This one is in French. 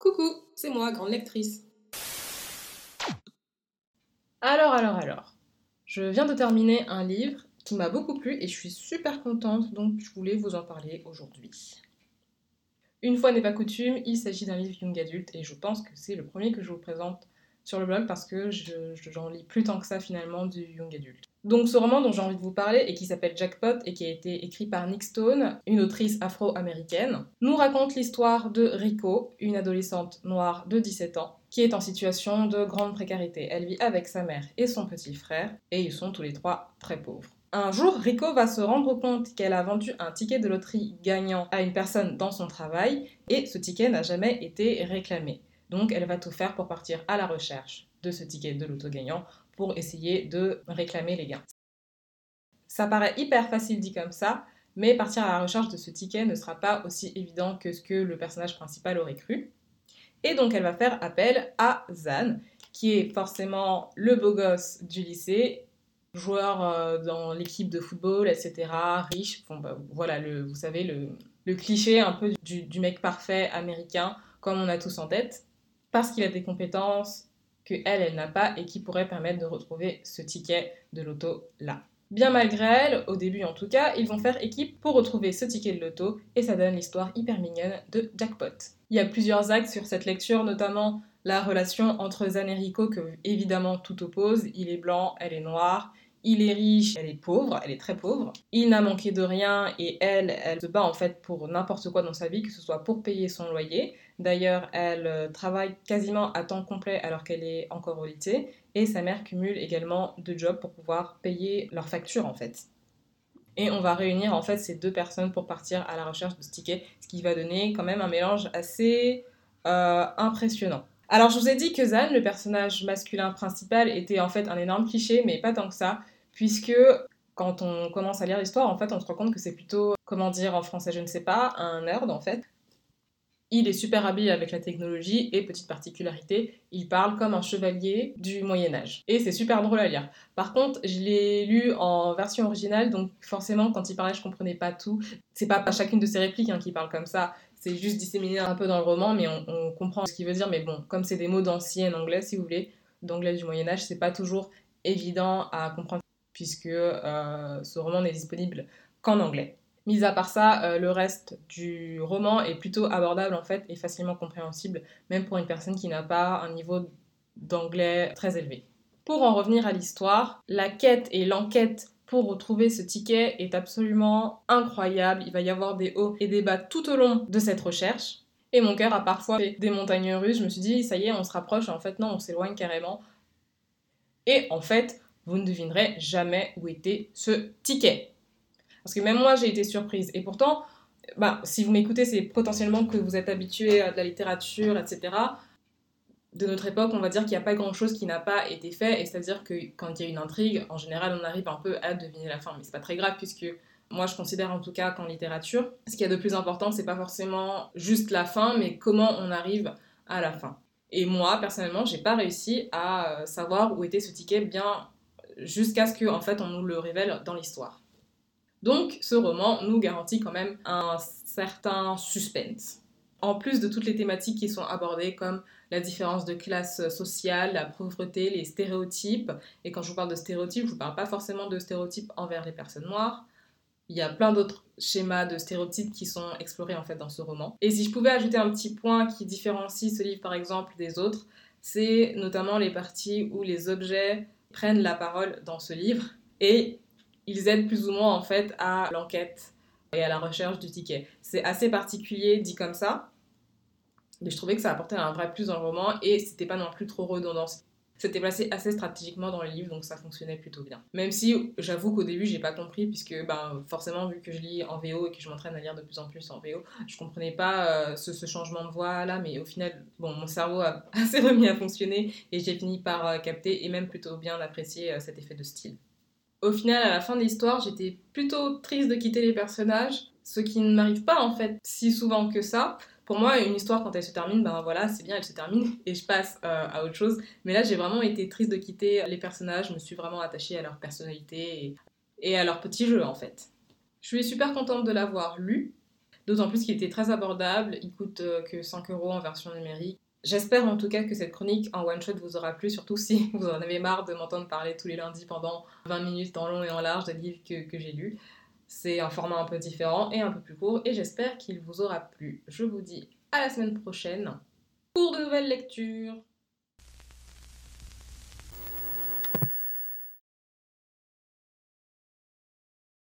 Coucou, c'est moi, grande lectrice. Alors, alors, alors. Je viens de terminer un livre qui m'a beaucoup plu et je suis super contente, donc je voulais vous en parler aujourd'hui. Une fois n'est pas coutume, il s'agit d'un livre young adulte et je pense que c'est le premier que je vous présente sur le blog parce que j'en lis plus tant que ça finalement du young adulte. Donc ce roman dont j'ai envie de vous parler et qui s'appelle Jackpot et qui a été écrit par Nick Stone, une autrice afro-américaine, nous raconte l'histoire de Rico, une adolescente noire de 17 ans, qui est en situation de grande précarité. Elle vit avec sa mère et son petit frère et ils sont tous les trois très pauvres. Un jour, Rico va se rendre compte qu'elle a vendu un ticket de loterie gagnant à une personne dans son travail et ce ticket n'a jamais été réclamé. Donc elle va tout faire pour partir à la recherche de ce ticket de loto gagnant pour essayer de réclamer les gains. Ça paraît hyper facile dit comme ça, mais partir à la recherche de ce ticket ne sera pas aussi évident que ce que le personnage principal aurait cru. Et donc elle va faire appel à Zan, qui est forcément le beau gosse du lycée, joueur euh, dans l'équipe de football, etc., riche, bon, bah, voilà, le, vous savez, le, cliché un peu du, du mec parfait américain, comme on a tous en tête parce qu'il a des compétences elle, n'a pas et qui pourraient permettre de retrouver ce ticket de loto là. Bien malgré elle, au début en tout cas, ils vont faire équipe pour retrouver ce ticket de loto et ça donne l'histoire hyper mignonne de Jackpot. Il y a plusieurs axes sur cette lecture, notamment la relation entre Zan et Rico que évidemment tout oppose. Il est blanc, elle est noire. Il est riche, elle est pauvre, elle est très pauvre. Il n'a manqué de rien et elle, elle se bat en fait pour n'importe quoi dans sa vie, que ce soit pour payer son loyer. D'ailleurs, elle euh, travaille quasiment à temps complet alors qu'elle est encore au lycée. Et sa mère cumule également deux jobs pour pouvoir payer leurs factures en fait. Et on va réunir en fait ces deux personnes pour partir à la recherche de ce ticket, ce qui va donner quand même un mélange assez euh, impressionnant. Alors, je vous ai dit que Zan, le personnage masculin principal, était en fait un énorme cliché, mais pas tant que ça, puisque quand on commence à lire l'histoire, en fait, on se rend compte que c'est plutôt, comment dire en français, je ne sais pas, un nerd en fait. Il est super habillé avec la technologie et petite particularité, il parle comme un chevalier du Moyen Âge. Et c'est super drôle à lire. Par contre, je l'ai lu en version originale, donc forcément quand il parlait je comprenais pas tout. C'est pas chacune de ses répliques hein, qui parle comme ça, c'est juste disséminé un peu dans le roman, mais on, comprend ce qu'il veut dire. Mais bon, comme c'est des mots d'ancien anglais, si vous voulez, d'anglais du Moyen Âge, c'est pas toujours évident à comprendre puisque euh, ce roman n'est disponible qu'en anglais. Mis à part ça, euh, le reste du roman est plutôt abordable en fait et facilement compréhensible, même pour une personne qui n'a pas un niveau d'anglais très élevé. Pour en revenir à l'histoire, la quête et l'enquête pour retrouver ce ticket est absolument incroyable. Il va y avoir des hauts et des bas tout au long de cette recherche. Et mon cœur a parfois fait des montagnes russes. Je me suis dit, ça y est, on se rapproche. en fait, non, on s'éloigne carrément. Et en fait, vous ne devinerez jamais où était ce ticket. Parce que même moi, j'ai été surprise. Et pourtant, bah, si vous m'écoutez, c'est potentiellement que vous êtes habitué à de la littérature, etc de notre époque, on va dire qu'il n'y a pas grand-chose qui n'a pas été fait, et c'est-à-dire que quand il y a une intrigue, en général, on arrive un peu à deviner la fin, mais c'est pas très grave puisque moi, je considère en tout cas qu'en littérature, ce qu'il y a de plus important, c'est pas forcément juste la fin, mais comment on arrive à la fin. Et moi, personnellement, j'ai pas réussi à euh, savoir où était ce ticket bien jusqu'à ce qu'en en fait on nous le révèle dans l'histoire. Donc, ce roman nous garantit quand même un certain suspense en plus de toutes les thématiques qui sont abordées comme la différence de classe sociale, la pauvreté, les stéréotypes. Et quand je vous parle de stéréotypes, je ne vous parle pas forcément de stéréotypes envers les personnes noires. Il y a plein d'autres schémas de stéréotypes qui sont explorés en fait dans ce roman. Et si je pouvais ajouter un petit point qui différencie ce livre par exemple des autres, c'est notamment les parties où les objets prennent la parole dans ce livre et ils aident plus ou moins en fait à l'enquête et à la recherche du ticket. C'est assez particulier dit comme ça, mais je trouvais que ça apportait un vrai plus dans le roman et c'était pas non plus trop redondant. C'était placé assez stratégiquement dans le livre, donc ça fonctionnait plutôt bien. Même si j'avoue qu'au début j'ai pas compris, puisque ben, forcément, vu que je lis en VO et que je m'entraîne à lire de plus en plus en VO, je comprenais pas euh, ce, changement de voix là, mais au final, bon, mon cerveau a assez remis à fonctionner et j'ai fini par euh, capter et même plutôt bien apprécier euh, cet effet de style. Au final, à la fin de l'histoire, j'étais plutôt triste de quitter les personnages, ce qui ne m'arrive pas en fait si souvent que ça. Pour moi, une histoire, quand elle se termine, ben voilà, c'est bien, elle se termine et je passe euh, à autre chose. Mais là, j'ai vraiment été triste de quitter les personnages, je me suis vraiment attachée à leur personnalité et, à leur petit jeu en fait. Je suis super contente de l'avoir lu. D'autant plus qu'il était très abordable, il coûte euh, que 5 euros en version numérique. J'espère en tout cas que cette chronique en one shot vous aura plu, surtout si vous en avez marre de m'entendre parler tous les lundis pendant 20 minutes en long et en large des livres que, que j'ai lus. C'est un format un peu différent et un peu plus court et j'espère qu'il vous aura plu. Je vous dis à la semaine prochaine pour de nouvelles lectures.